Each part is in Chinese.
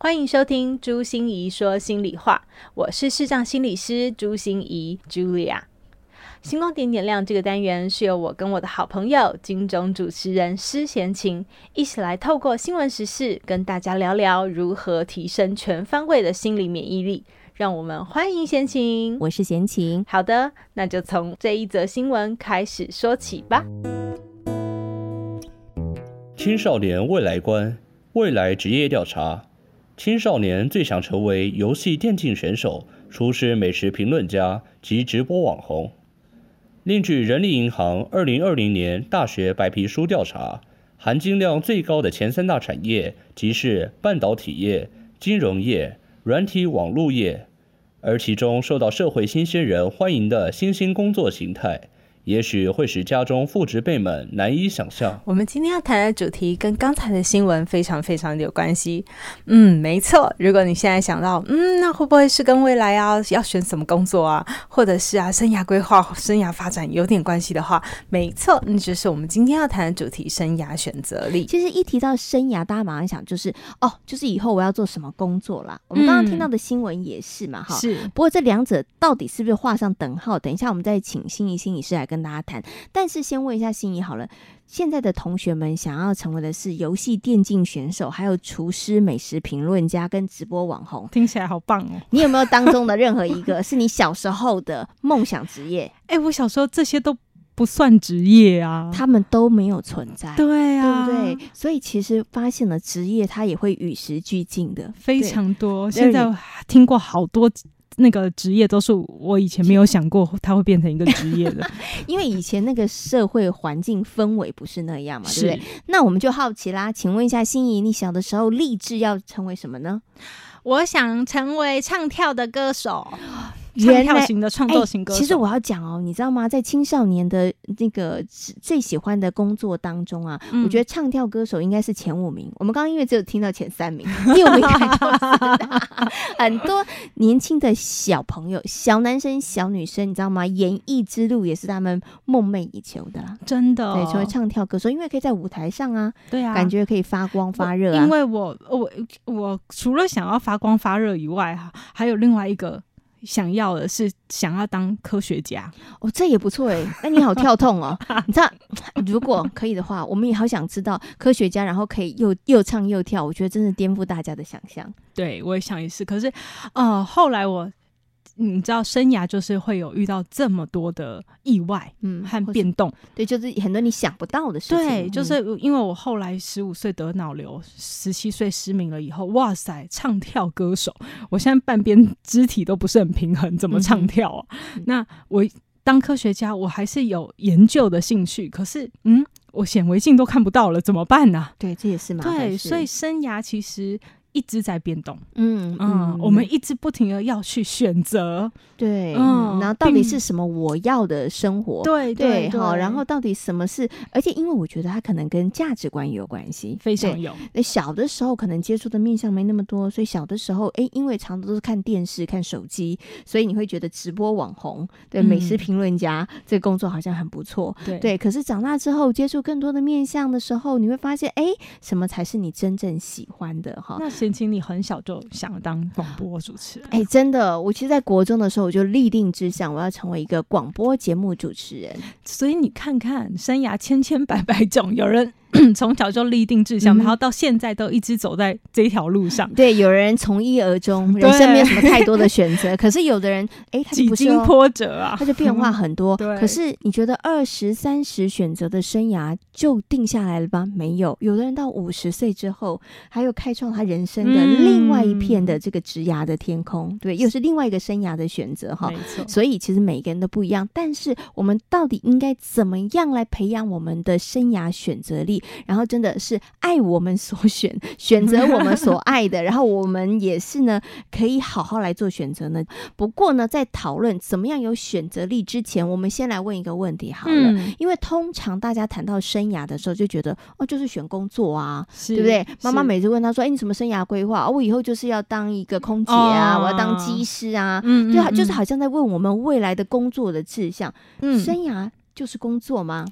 欢迎收听朱心怡说心里话，我是视障心理师朱心怡 Julia。星光点点亮这个单元是由我跟我的好朋友金钟主持人施贤琴一起来透过新闻时事跟大家聊聊如何提升全方位的心理免疫力。让我们欢迎贤琴，我是贤琴。好的，那就从这一则新闻开始说起吧。青少年未来观，未来职业调查。青少年最想成为游戏电竞选手、厨师、美食评论家及直播网红。另据人力银行二零二零年大学白皮书调查，含金量最高的前三大产业即是半导体业、金融业、软体网络业，而其中受到社会新鲜人欢迎的新兴工作形态。也许会使家中父职辈们难以想象。我们今天要谈的主题跟刚才的新闻非常非常有关系。嗯，没错。如果你现在想到，嗯，那会不会是跟未来啊要选什么工作啊，或者是啊生涯规划、生涯发展有点关系的话，没错，那就是我们今天要谈的主题——生涯选择力。其实一提到生涯，大家马上想就是哦，就是以后我要做什么工作啦。我们刚刚听到的新闻也是嘛，哈、嗯。是。不过这两者到底是不是画上等号？等一下我们再请心仪心理师来跟。跟大家谈，但是先问一下心仪好了，现在的同学们想要成为的是游戏电竞选手，还有厨师、美食评论家跟直播网红，听起来好棒哦！你有没有当中的任何一个是你小时候的梦想职业？哎、欸，我小时候这些都不算职业啊，他们都没有存在，对啊，对不对？所以其实发现了职业，它也会与时俱进的，非常多。现在听过好多。那个职业都是我以前没有想过，它会变成一个职业的，因为以前那个社会环境氛围不是那样嘛，对不对？那我们就好奇啦，请问一下心仪，你小的时候立志要成为什么呢？我想成为唱跳的歌手。唱跳型的创作型歌手，欸，其实我要讲哦，你知道吗？在青少年的那个最喜欢的工作当中啊，嗯、我觉得唱跳歌手应该是前五名。我们刚刚因为只有听到前三名，第五名 很多年轻的小朋友、小男生、小女生，你知道吗？演艺之路也是他们梦寐以求的啦，真的，哦。对，成为唱跳歌手，因为可以在舞台上啊，对啊，感觉可以发光发热啊。因为我我我除了想要发光发热以外，哈，还有另外一个。想要的是想要当科学家哦，这也不错 哎。那你好跳痛哦，你知道，如果可以的话，我们也好想知道科学家，然后可以又又唱又跳，我觉得真是颠覆大家的想象。对，我也想也是。可是，呃，后来我。你知道，生涯就是会有遇到这么多的意外，嗯，和变动，对，就是很多你想不到的事情。对，就是因为我后来十五岁得脑瘤，十七岁失明了以后，哇塞，唱跳歌手，我现在半边肢体都不是很平衡，怎么唱跳啊？嗯、那我当科学家，我还是有研究的兴趣，可是，嗯，我显微镜都看不到了，怎么办呢、啊？对，这也是嘛。对，所以生涯其实。一直在变动，嗯嗯，嗯，我们一直不停的要去选择，对，嗯，然后到底是什么我要的生活？对对好，然后到底什么是？而且因为我觉得它可能跟价值观也有关系，非常有。那小的时候可能接触的面向没那么多，所以小的时候，哎，因为常常都是看电视、看手机，所以你会觉得直播网红、对美食评论家、嗯、这个工作好像很不错，对对。可是长大之后接触更多的面向的时候，你会发现，哎，什么才是你真正喜欢的？哈，那是。请你很小就想当广播主持人？哎、欸，真的，我其实，在国中的时候，我就立定志向，我要成为一个广播节目主持人。所以你看看，生涯千千百百种，有人。从小就立定志向，嗯，然后到现在都一直走在这条路上。对，有人从一而终，人生没有什么太多的选择。可是有的人，哎，他就不是几经波折啊，他就变化很多。对。可是你觉得二十三十选择的生涯就定下来了吧？没有，有的人到五十岁之后，还有开创他人生的另外一片的这个职涯的天空。嗯、对，又是另外一个生涯的选择哈。没错。所以其实每个人都不一样，但是我们到底应该怎么样来培养我们的生涯选择力？然后真的是爱我们所选，选择我们所爱的，然后我们也是呢，可以好好来做选择呢。不过呢，在讨论怎么样有选择力之前，我们先来问一个问题好了，嗯、因为通常大家谈到生涯的时候，就觉得哦，就是选工作啊，对不对？妈妈每次问他说：“哎，你什么生涯规划？哦，我以后就是要当一个空姐啊，哦、我要当机师啊。嗯”对，就是好像在问我们未来的工作的志向。嗯，生涯就是工作吗？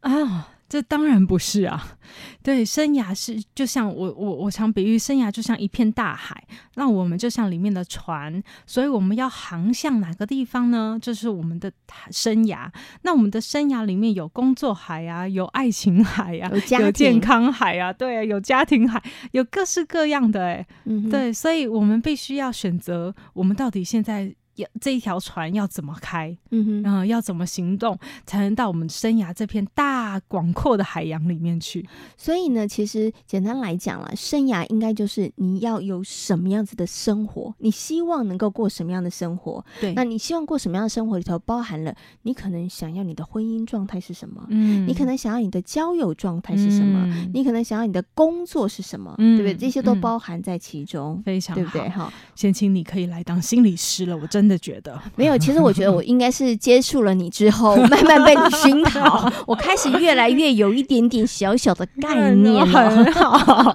啊。这当然不是啊。对，生涯是就像我我我常比喻，生涯就像一片大海，那我们就像里面的船，所以我们要航向哪个地方呢？就是我们的生涯。那我们的生涯里面有工作海啊，有爱情海啊，有，有健康海啊，对啊，有家庭海，有各式各样的哎、欸，嗯，对，所以我们必须要选择，我们到底现在。要这一条船要怎么开？嗯哼，然后要怎么行动才能到我们生涯这片大广阔的海洋里面去？所以呢，其实简单来讲啦，生涯应该就是你要有什么样子的生活，你希望能够过什么样的生活？对，那你希望过什么样的生活里头包含了你可能想要你的婚姻状态是什么？嗯，你可能想要你的交友状态是什么？嗯，你可能想要你的工作是什么？嗯，对不对？这些都包含在其中，非常对不对？哈，先请你可以来当心理师了，我真。真的觉得 没有，其实我觉得我应该是接触了你之后，慢慢被你熏陶，我开始越来越有一点点小小的概念了。很好。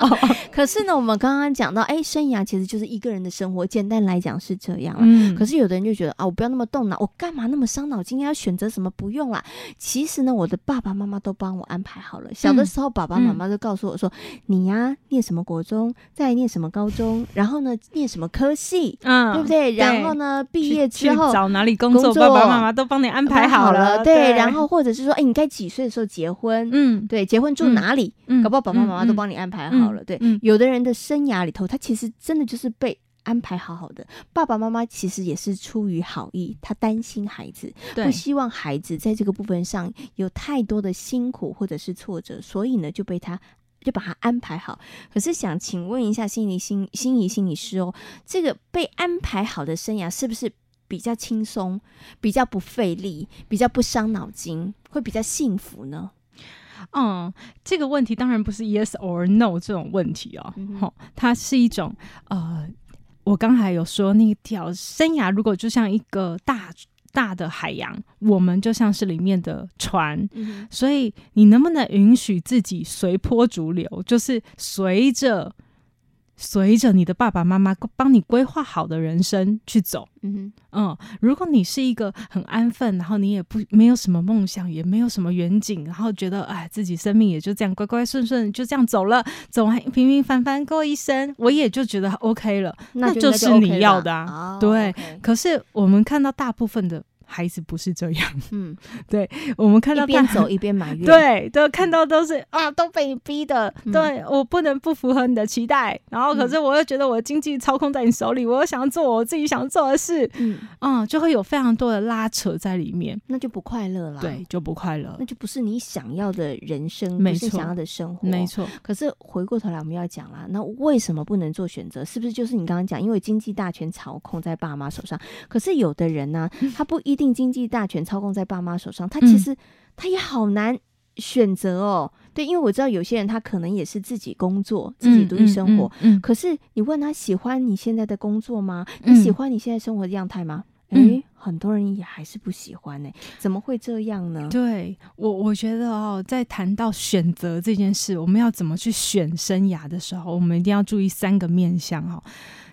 可是呢，我们刚刚讲到，哎，生涯其实就是一个人的生活，简单来讲是这样。嗯。可是有的人就觉得啊，我不要那么动脑，我干嘛那么伤脑筋？要选择什么？不用啦。其实呢，我的爸爸妈妈都帮我安排好了。小的时候，爸爸妈妈就告诉我说：“你呀，念什么国中，再念什么高中，然后呢，念什么科系，嗯，对不对？然后呢，毕业之后找哪里工作，爸爸妈妈都帮你安排好了。对，然后或者是说，哎，你该几岁的时候结婚？嗯，对，结婚住哪里？嗯，搞不好爸爸妈妈都帮你安排好了。对，有的人的生涯里头，他其实真的就是被安排好好的。爸爸妈妈其实也是出于好意，他担心孩子，不希望孩子在这个部分上有太多的辛苦或者是挫折，所以呢，就被他。就把它安排好，可是想请问一下心理心心仪心理师哦，这个被安排好的生涯是不是比较轻松、比较不费力、比较不伤脑筋，会比较幸福呢？嗯，这个问题当然不是 yes or no 这种问题哦，好、嗯哼，它是一种呃，我刚才有说那条生涯如果就像一个大。大的海洋，我们就像是里面的船，嗯、所以你能不能允许自己随波逐流，就是随着随着你的爸爸妈妈帮你规划好的人生去走？嗯哼嗯，如果你是一个很安分，然后你也不没有什么梦想，也没有什么远景，然后觉得哎，自己生命也就这样乖乖顺顺就这样走了，走完平平凡凡过一生，我也就觉得 OK 了，那就，是你要的啊。对，okay 可是我们看到大部分的。孩子不是这样，嗯，对，我们看到一边走一边埋怨，对，都看到都是啊，都被你逼的，嗯、对我不能不符合你的期待，然后可是我又觉得我的经济操控在你手里，我又想要做我自己想做的事，嗯，嗯，就会有非常多的拉扯在里面，那就不快乐了，对，就不快乐，那就不是你想要的人生，没是想要的生活，没错。可是回过头来我们要讲啦，那为什么不能做选择？是不是就是你刚刚讲，因为经济大权操控在爸妈手上？可是有的人呢、啊，他不一定经济大权。操控在爸妈手上，他其实他也好难选择哦。嗯、对，因为我知道有些人他可能也是自己工作，自己独立生活。嗯可是你问他喜欢你现在的工作吗？嗯、你喜欢你现在生活的样态吗？诶、嗯，很多人也还是不喜欢呢。怎么会这样呢？对我，我觉得哦，在谈到选择这件事，我们要怎么去选生涯的时候，我们一定要注意三个面向哦。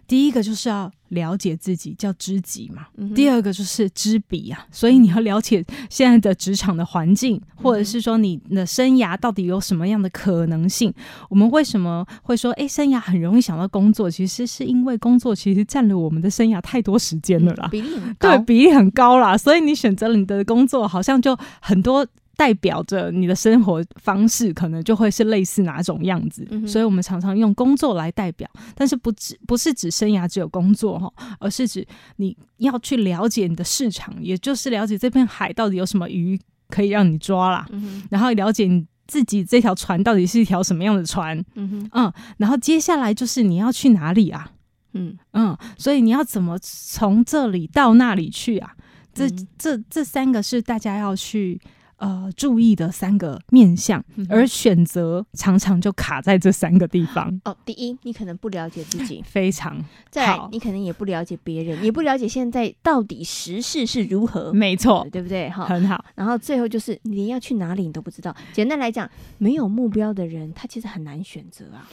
第一个就是要了解自己，叫知己嘛。嗯、第二个就是知彼啊，所以你要了解现在的职场的环境，或者是说你的生涯到底有什么样的可能性。嗯、我们为什么会说，哎，生涯很容易想到工作？其实是因为工作其实占了我们的生涯太多时间了啦，嗯、比例很高，对，比例很高啦。所以你选择了你的工作，好像就很多。代表着你的生活方式可能就会是类似哪种样子，嗯、所以我们常常用工作来代表，但是不只不是指生涯只有工作哈，而是指你要去了解你的市场，也就是了解这片海到底有什么鱼可以让你抓啦，嗯、然后了解你自己这条船到底是一条什么样的船，嗯哼。嗯，然后接下来就是你要去哪里啊，嗯。嗯，所以你要怎么从这里到那里去啊？这这这三个是大家要去。呃，注意的三个面向，而选择常常就卡在这三个地方。哦，第一，你可能不了解自己，非常再来，你可能也不了解别人，也不了解现在到底时事是如何。没错，对不对？哈，很好。然后最后就是，你连要去哪里你都不知道。简单来讲，没有目标的人，他其实很难选择啊。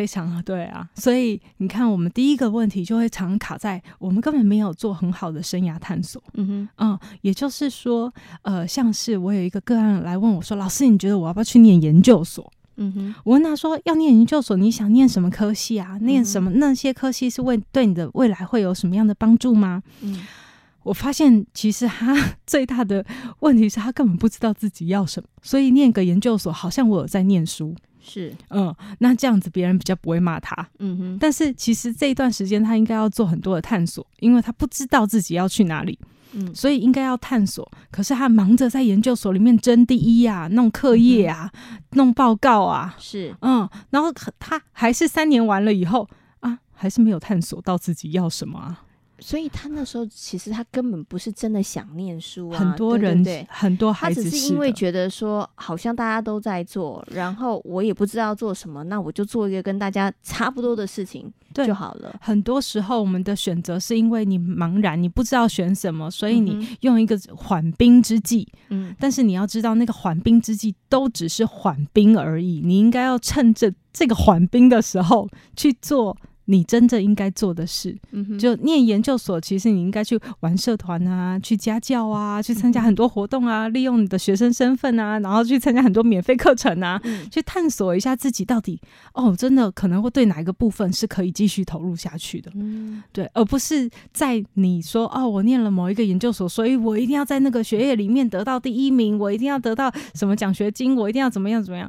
非常对啊，所以你看，我们第一个问题就会常卡在我们根本没有做很好的生涯探索。嗯哼，嗯，也就是说，呃，像是我有一个个案来问我说：“老师，你觉得我要不要去念研究所？”嗯哼，我问他说：“要念研究所，你想念什么科系啊？念什么？那些科系是为对你的未来会有什么样的帮助吗？”嗯，我发现其实他 最大的问题是他根本不知道自己要什么，所以念个研究所好像我有在念书。是，嗯，那这样子别人比较不会骂他，嗯哼。但是其实这一段时间他应该要做很多的探索，因为他不知道自己要去哪里，嗯，所以应该要探索。可是他忙着在研究所里面争第一啊，弄课业啊，嗯、弄报告啊，是，嗯，然后他还是三年完了以后啊，还是没有探索到自己要什么啊。所以他那时候其实他根本不是真的想念书啊，很多人对很多孩子他只是因为觉得说好像大家都在做，然后我也不知道做什么，那我就做一个跟大家差不多的事情就好了。很多时候我们的选择是因为你茫然，你不知道选什么，所以你用一个缓兵之计。嗯，但是你要知道，那个缓兵之计都只是缓兵而已，你应该要趁着这个缓兵的时候去做。你真正应该做的事，嗯，就念研究所，其实你应该去玩社团啊，去家教啊，去参加很多活动啊，利用你的学生身份啊，然后去参加很多免费课程啊，嗯，去探索一下自己到底哦，真的可能会对哪一个部分是可以继续投入下去的，嗯，对，而不是在你说哦，我念了某一个研究所，所以我一定要在那个学业里面得到第一名，我一定要得到什么奖学金，我一定要怎么样怎么样，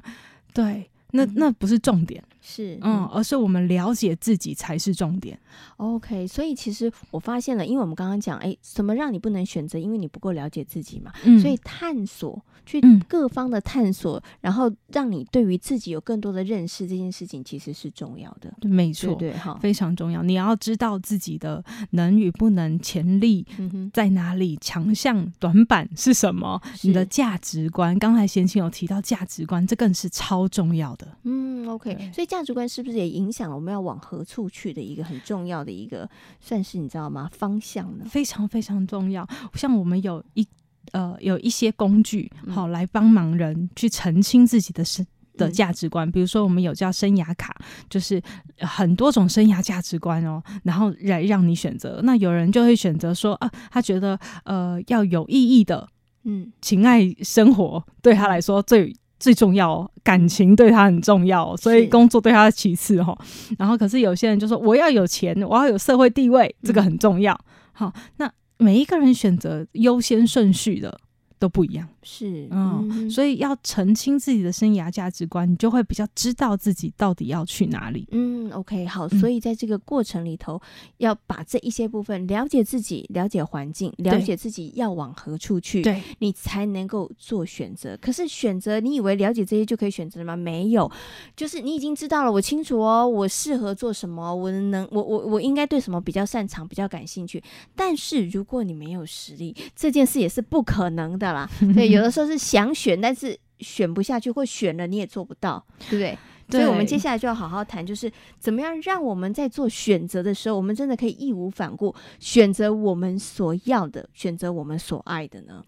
对，那那不是重点。是，嗯，而是我们了解自己才是重点。OK，所以其实我发现了，因为我们刚刚讲，哎，什么让你不能选择？因为你不够了解自己嘛。嗯，所以探索，去各方的探索，嗯，然后让你对于自己有更多的认识，这件事情其实是重要的。没错，对，对，哈，非常重要。你要知道自己的能与不能、潜力在哪里，强项、短板是什么？你的价值观，刚才贤清有提到价值观，这更是超重要的。嗯，OK，所以。价值观是不是也影响了我们要往何处去的一个很重要的一个，算是你知道吗？方向呢？非常非常重要。像我们有一呃有一些工具，好、嗯、来帮忙人去澄清自己的生的价值观。比如说，我们有叫生涯卡，就是很多种生涯价值观哦，然后来让你选择。那有人就会选择说啊，他觉得呃要有意义的，嗯，情爱生活对他来说最。最重要，感情对他很重要，所以工作对他其次哈。然后，可是有些人就说，我要有钱，我要有社会地位，这个很重要。好，那每一个人选择优先顺序的都不一样。是，嗯，嗯，所以要澄清自己的生涯价值观，你就会比较知道自己到底要去哪里。嗯，OK，好，所以在这个过程里头，嗯，要把这一些部分了解自己，了解环境，了解自己要往何处去，对，你才能够做选择。可是选择，你以为了解这些就可以选择了吗？没有，就是你已经知道了，我清楚哦，我适合做什么，我能，我我我应该对什么比较擅长，比较感兴趣。但是如果你没有实力，这件事也是不可能的啦。对。有的时候是想选，但是选不下去，或选了你也做不到，对不对？对。所以，我们接下来就要好好谈，就是怎么样让我们在做选择的时候，我们真的可以义无反顾选择我们所要的，选择我们所爱的呢？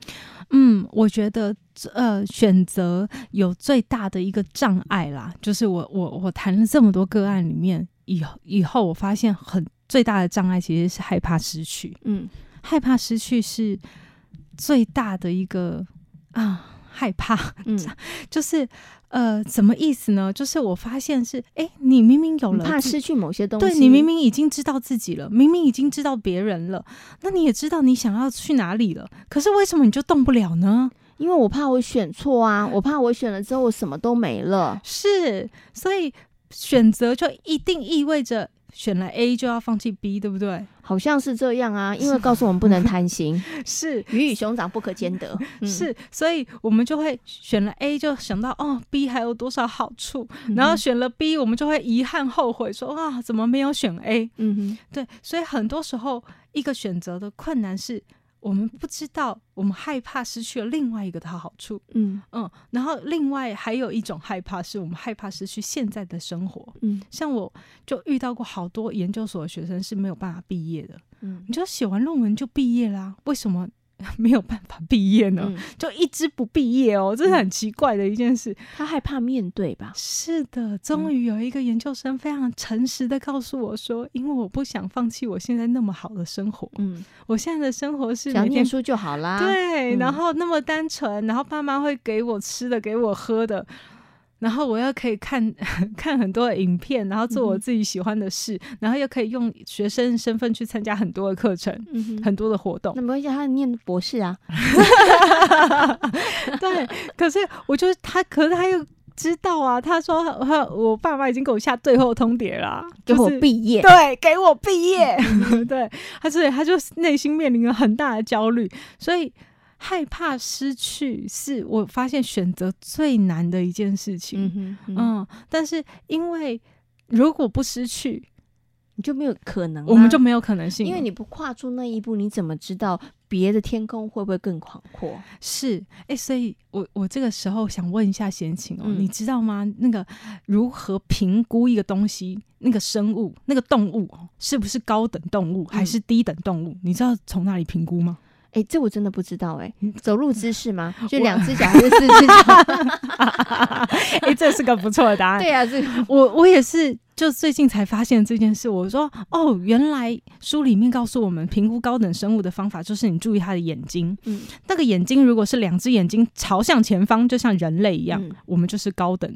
嗯，我觉得呃，选择有最大的一个障碍啦，就是我我我谈了这么多个案里面，以后以后我发现很最大的障碍其实是害怕失去。嗯，害怕失去是最大的一个。啊，害怕，嗯，就是，呃，什么意思呢？就是我发现是，哎，你明明有了，怕失去某些东西，对，你明明已经知道自己了，明明已经知道别人了，那你也知道你想要去哪里了，可是为什么你就动不了呢？因为我怕我选错啊，我怕我选了之后我什么都没了，是，所以选择就一定意味着。选了 A 就要放弃 B，对不对？好像是这样啊，因为告诉我们不能贪心，是鱼与熊掌不可兼得，嗯、是，所以我们就会选了 A，就想到哦，B 还有多少好处，然后选了 B，我们就会遗憾后悔说，说啊，怎么没有选 A？嗯哼，对，所以很多时候一个选择的困难是。我们不知道，我们害怕失去了另外一个的好处，嗯。嗯，然后另外还有一种害怕，是我们害怕失去现在的生活，嗯，像我就遇到过好多研究所的学生是没有办法毕业的，嗯，你就写完论文就毕业啦，为什么？没有办法毕业呢？嗯、就一直不毕业哦，这是很奇怪的一件事。他害怕面对吧？是的，终于有一个研究生非常诚实的告诉我说，因为我不想放弃我现在那么好的生活。嗯，我现在的生活是想念书就好啦。对，然后那么单纯，然后爸妈会给我吃的，给我喝的。然后我又可以看 看很多的影片，然后做我自己喜欢的事，嗯、然后又可以用学生身份去参加很多的课程，嗯、很多的活动。那没关系，他念博士啊。对，可是我觉得他，可是他又知道啊。他说他我爸妈已经给我下最后通牒了，给我毕业。对，给我毕业。嗯、对，他所以他就内心面临了很大的焦虑，所以。害怕失去是我发现选择最难的一件事情。嗯，嗯，嗯，但是因为如果不失去，你就没有可能，我们就没有可能性。因为你不跨出那一步，你怎么知道别的天空会不会更广阔？是，哎、欸，所以我我这个时候想问一下闲情哦，嗯、你知道吗？那个如何评估一个东西，那个生物、那个动物哦是不是高等动物还是低等动物？嗯、你知道从哪里评估吗？哎、欸，这我真的不知道哎、欸，走路姿势吗？就两只脚还是四只脚？哎、欸，这是个不错的答案。对啊，这个我我也是，就最近才发现这件事。我说哦，原来书里面告诉我们，评估高等生物的方法就是你注意它的眼睛。嗯，那个眼睛如果是两只眼睛朝向前方，就像人类一样，嗯、我们就是高等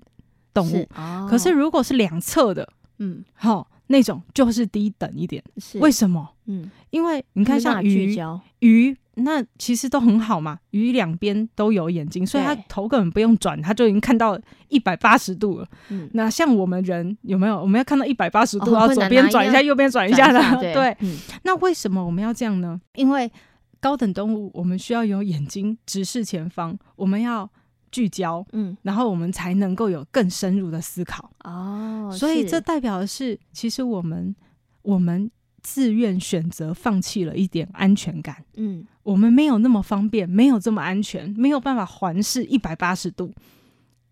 动物。哦、可是如果是两侧的，嗯，好。那种就是低等一点，是为什么？嗯，因为你看像鱼，鱼那其实都很好嘛，鱼两边都有眼睛，所以它头根本不用转，它就已经看到一百八十度了。嗯，那像我们人有没有？我们要看到一百八十度，然后左边转一下，右边转一下的。对，那为什么我们要这样呢？因为高等动物我们需要有眼睛直视前方，我们要。聚焦，嗯，然后我们才能够有更深入的思考哦。所以这代表的是，其实我们我们自愿选择放弃了一点安全感，嗯，我们没有那么方便，没有这么安全，没有办法环视一百八十度，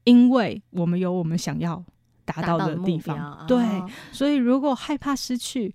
因为我们有我们想要达到的地方。对，哦，所以如果害怕失去，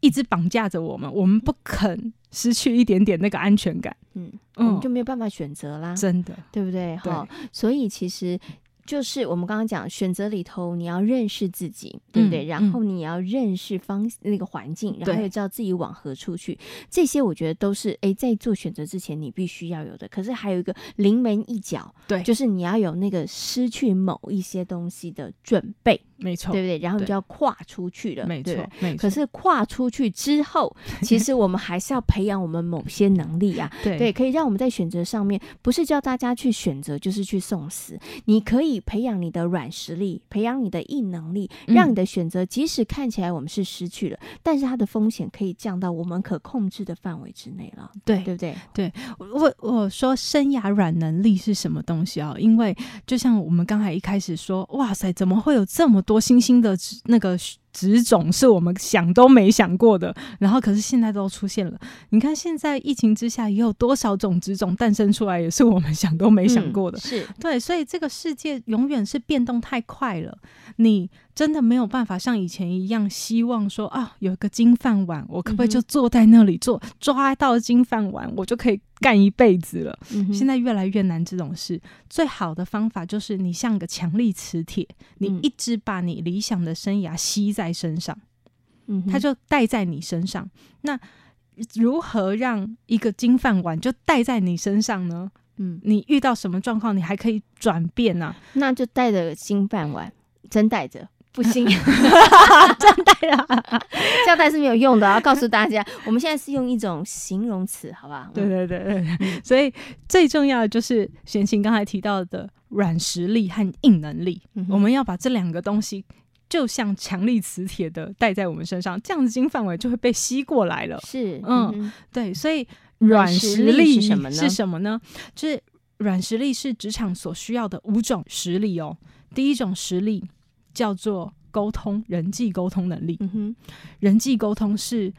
一直绑架着我们，我们不肯失去一点点那个安全感，嗯，我们就没有办法选择啦，真的，对不对？好，所以其实。就是我们刚刚讲选择里头，你要认识自己，对不对？嗯、然后你要认识方那个环境，然后也知道自己往何处去。这些我觉得都是诶，在做选择之前你必须要有的。可是还有一个临门一脚，对，就是你要有那个失去某一些东西的准备，没错，对不对？然后你就要跨出去了，没错，没错。可是跨出去之后，其实我们还是要培养我们某些能力啊，对，对，可以让我们在选择上面，不是叫大家去选择，就是去送死。你可以。培养你的软实力，培养你的硬能力，让你的选择即使看起来我们是失去了，嗯、但是它的风险可以降到我们可控制的范围之内了。对，对不对？对，我我说生涯软能力是什么东西啊？因为就像我们刚才一开始说，哇塞，怎么会有这么多新兴的那个？植种是我们想都没想过的，然后可是现在都出现了。你看现在疫情之下，也有多少种植种诞生出来，也是我们想都没想过的。嗯、是对，所以这个世界永远是变动太快了。你真的没有办法像以前一样，希望说啊，有个金饭碗，我可不可以就坐在那里做，抓到金饭碗，我就可以干一辈子了？嗯、现在越来越难这种事。最好的方法就是你像个强力磁铁，你一直把你理想的生涯吸在身上，嗯，它就带在你身上。那如何让一个金饭碗就带在你身上呢？嗯，你遇到什么状况，你还可以转变呢、啊？那就带着金饭碗。真带着不行，真带了，这样带是没有用的。要告诉大家，我们现在是用一种形容词，好不好？对对对对，所以最重要的就是贤琴刚才提到的软实力和硬能力，嗯、我们要把这两个东西，就像强力磁铁的带在我们身上，这样子金范围就会被吸过来了。是，嗯，嗯对，所以软实力是什么呢？是什么呢？就是软实力是职场所需要的五种实力哦。第一种实力。叫做沟通，人际沟通能力。嗯哼，人际沟通是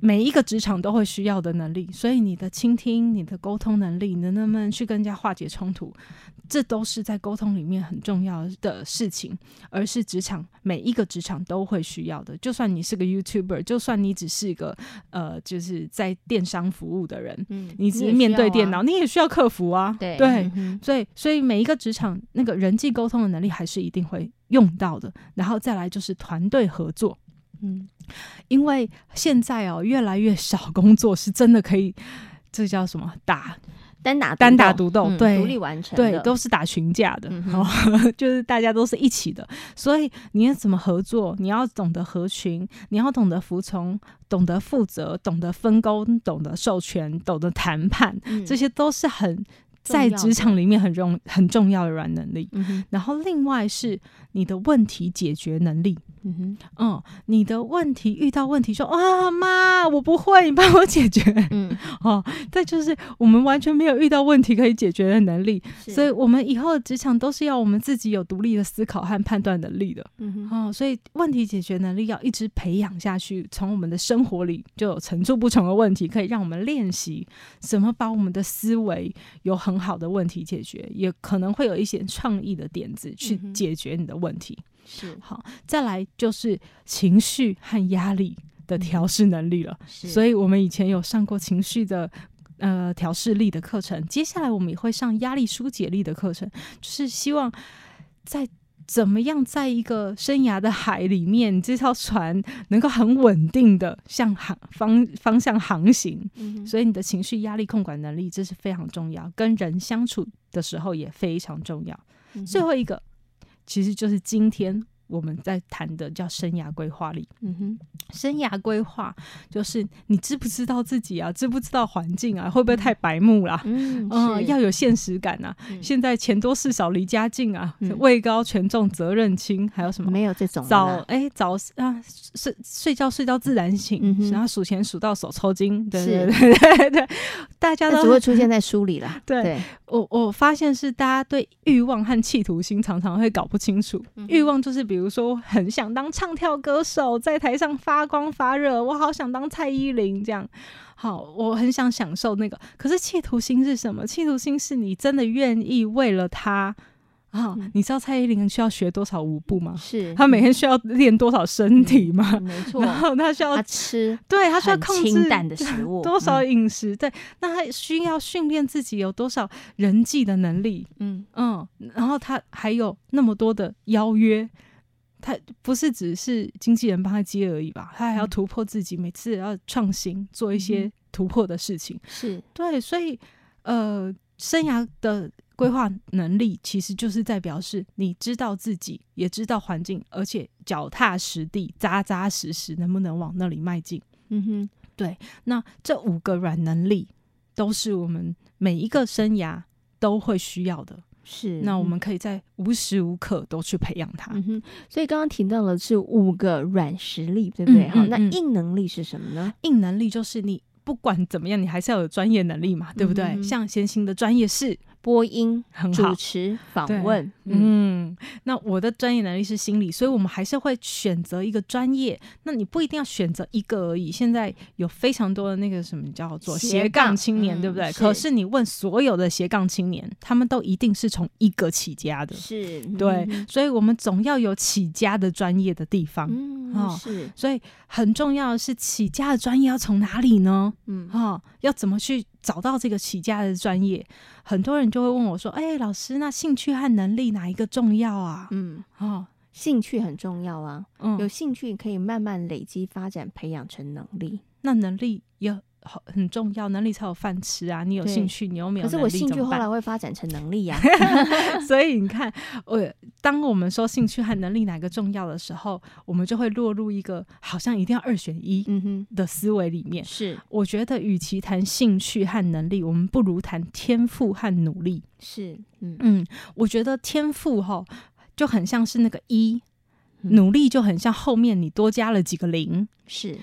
每一个职场都会需要的能力，所以你的倾听、你的沟通能力，你能不能去跟人家化解冲突，这都是在沟通里面很重要的事情，而是职场每一个职场都会需要的。就算你是个 YouTuber，就算你只是一个呃，就是在电商服务的人，嗯，你只是面对电脑，你也，需要客服啊。对对，嗯、所以所以每一个职场那个人际沟通的能力还是一定会用到的。然后再来就是团队合作，嗯，因为现在哦越来越少工作是真的可以，这叫什么打。单打单打独斗，对，独立完成，对，都是打群架的，嗯、哦，就是大家都是一起的，所以你要怎么合作？你要懂得合群，你要懂得服从，懂得负责，懂得分工，懂得授权，懂得谈判，嗯、这些都是很在职场里面很重 很重要的软能力。嗯、然后另外是你的问题解决能力。嗯哼，嗯，你的问题遇到问题说啊妈，我不会，你帮我解决。嗯，哦，再就是我们完全没有遇到问题可以解决的能力，所以我们以后的职场都是要我们自己有独立的思考和判断能力的。嗯所以问题解决能力要一直培养下去，从我们的生活里就有层出不穷的问题可以让我们练习怎么把我们的思维有很好的问题解决，也可能会有一些创意的点子去解决你的问题。是好，再来就是情绪和压力的调试能力了。是，所以我们以前有上过情绪的呃调试力的课程，接下来我们也会上压力疏解力的课程，就是希望在怎么样在一个生涯的海里面，这艘船能够很稳定的向航方方向航行。嗯，所以你的情绪压力控管能力这是非常重要，跟人相处的时候也非常重要。嗯，最后一个。其实就是今天我们在谈的叫生涯规划里。嗯哼，生涯规划就是你知不知道自己啊，知不知道环境啊，会不会太白目啦？嗯，嗯，要有现实感啊。嗯、现在钱多事少离家近啊，嗯、位高权重责任轻，还有什么？没有这种早哎、欸、早啊睡睡觉睡到自然醒，嗯、然后数钱数到手抽筋。对对对 对对，大家都只会出现在书里啦。对。对我我发现是大家对欲望和企图心常常会搞不清楚。欲望就是比如说很想当唱跳歌手，在台上发光发热，我好想当蔡依林这样。好，我很想享受那个。可是企图心是什么？企图心是你真的愿意为了他。啊，你知道蔡依林需要学多少舞步吗？是，她每天需要练多少身体吗？没错。然后她需要吃，对，她需要控制清淡的食物，多少饮食？对，那她需要训练自己有多少人际的能力？嗯嗯，然后她还有那么多的邀约，她不是只是经纪人帮他接而已吧？他还要突破自己，每次要创新，做一些突破的事情。是对，所以呃，生涯的。规划能力其实就是在表示你知道自己，也知道环境，而且脚踏实地、扎扎实实，能不能往那里迈进？嗯哼，对。那这五个软能力都是我们每一个生涯都会需要的。是，那我们可以在无时无刻都去培养它。嗯哼，所以刚刚提到了是五个软实力，对不对？好、嗯嗯嗯，那硬能力是什么呢？硬能力就是你不管怎么样，你还是要有专业能力嘛，对不对？嗯、像先行的专业是。播音、主持、访问，嗯，嗯，那我的专业能力是心理，所以我们还是会选择一个专业。那你不一定要选择一个而已。现在有非常多的那个什么叫做斜杠青年，对不对？可是你问所有的斜杠青年，他们都一定是从一个起家的，是对，所以我们总要有起家的专业的地方，嗯，是，所以很重要的是起家的专业要从哪里呢？嗯，哈，要怎么去？找到这个起家的专业，很多人就会问我说：“哎、欸，老师，那兴趣和能力哪一个重要啊？”嗯，哦，兴趣很重要啊，嗯，有兴趣可以慢慢累积、发展、培养成能力。那能力要。很重要，能力才有饭吃啊！你有兴趣，你又没有？可是我兴趣后来会发展成能力呀、啊。所以你看，我当我们说兴趣和能力哪个重要的时候，我们就会落入一个好像一定要二选一的思维里面。是，我觉得与其谈兴趣和能力，我们不如谈天赋和努力。是，嗯嗯，我觉得天赋哈就很像是那个一，努力就很像后面你多加了几个零。是，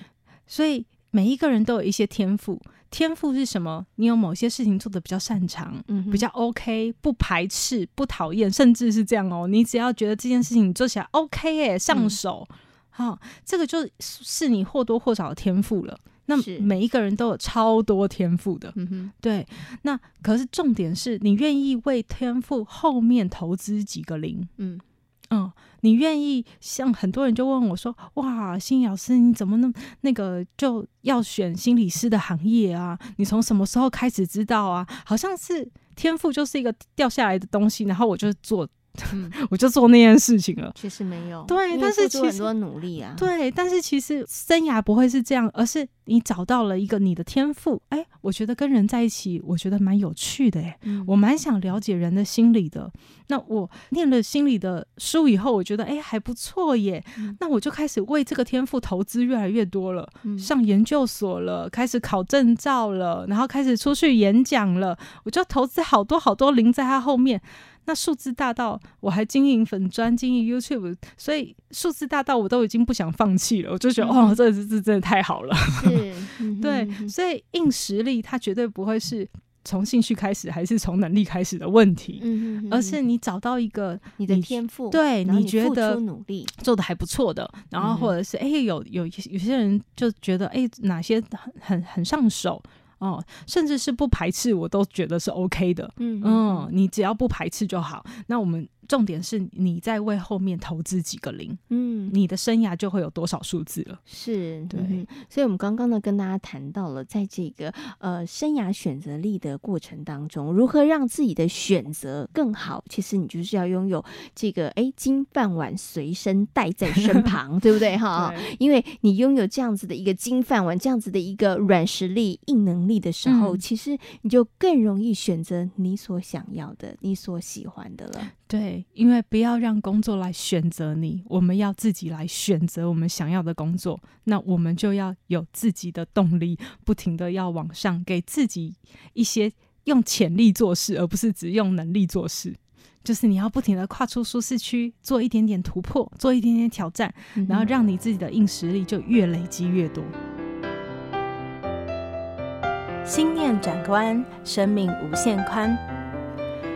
所以。每一个人都有一些天赋，天赋是什么？你有某些事情做的比较擅长，嗯，比较 OK，不排斥，不讨厌，甚至是这样哦。你只要觉得这件事情你做起来 OK 哎，上手，好，嗯，哦，这个就是你或多或少的天赋了。那每一个人都有超多天赋的，嗯哼，对。那可是重点是你愿意为天赋后面投资几个零？嗯嗯，你愿意像很多人就问我说：“哇，心老师，你怎么那那个就要选心理师的行业啊？你从什么时候开始知道啊？好像是天赋就是一个掉下来的东西，然后我就做。”嗯，我就做那件事情了。其实没有，对，但是其实很多努力啊。对，但是其实生涯不会是这样，而是你找到了一个你的天赋。哎、欸，我觉得跟人在一起，我觉得蛮有趣的、欸。哎、嗯，我蛮想了解人的心理的。那我念了心理的书以后，我觉得哎、欸、还不错耶、嗯。那我就开始为这个天赋投资越来越多了、嗯，上研究所了，开始考证照了，然后开始出去演讲了，我就投资好多好多零在他后面。那数字大到我还经营粉专、经营 YouTube，所以数字大到我都已经不想放弃了。我就觉得，嗯、哦，这个是真的太好了。是，对，所以硬实力它绝对不会是从兴趣开始，还是从能力开始的问题，嗯、而是你找到一个你，你的天赋，对你，你觉得努力做的还不错的，然后或者是哎、嗯欸，有有有些人就觉得哎、欸，哪些很很很上手。哦，甚至是不排斥，我都觉得是 OK 的。嗯嗯，你只要不排斥就好。那我们。重点是你在为后面投资几个零，嗯，你的生涯就会有多少数字了。是，对。嗯、所以，我们刚刚呢跟大家谈到了，在这个呃生涯选择力的过程当中，如何让自己的选择更好。其实你就是要拥有这个哎金饭碗随身带在身旁，对不对哈？因为你拥有这样子的一个金饭碗，这样子的一个软实力、硬能力的时候，嗯、其实你就更容易选择你所想要的、你所喜欢的了。对，因为不要让工作来选择你，我们要自己来选择我们想要的工作。那我们就要有自己的动力，不停的要往上，给自己一些用潜力做事，而不是只用能力做事。就是你要不停的跨出舒适区，做一点点突破，做一点点挑战，然后让你自己的硬实力就越累积越多。心念转关，生命无限宽。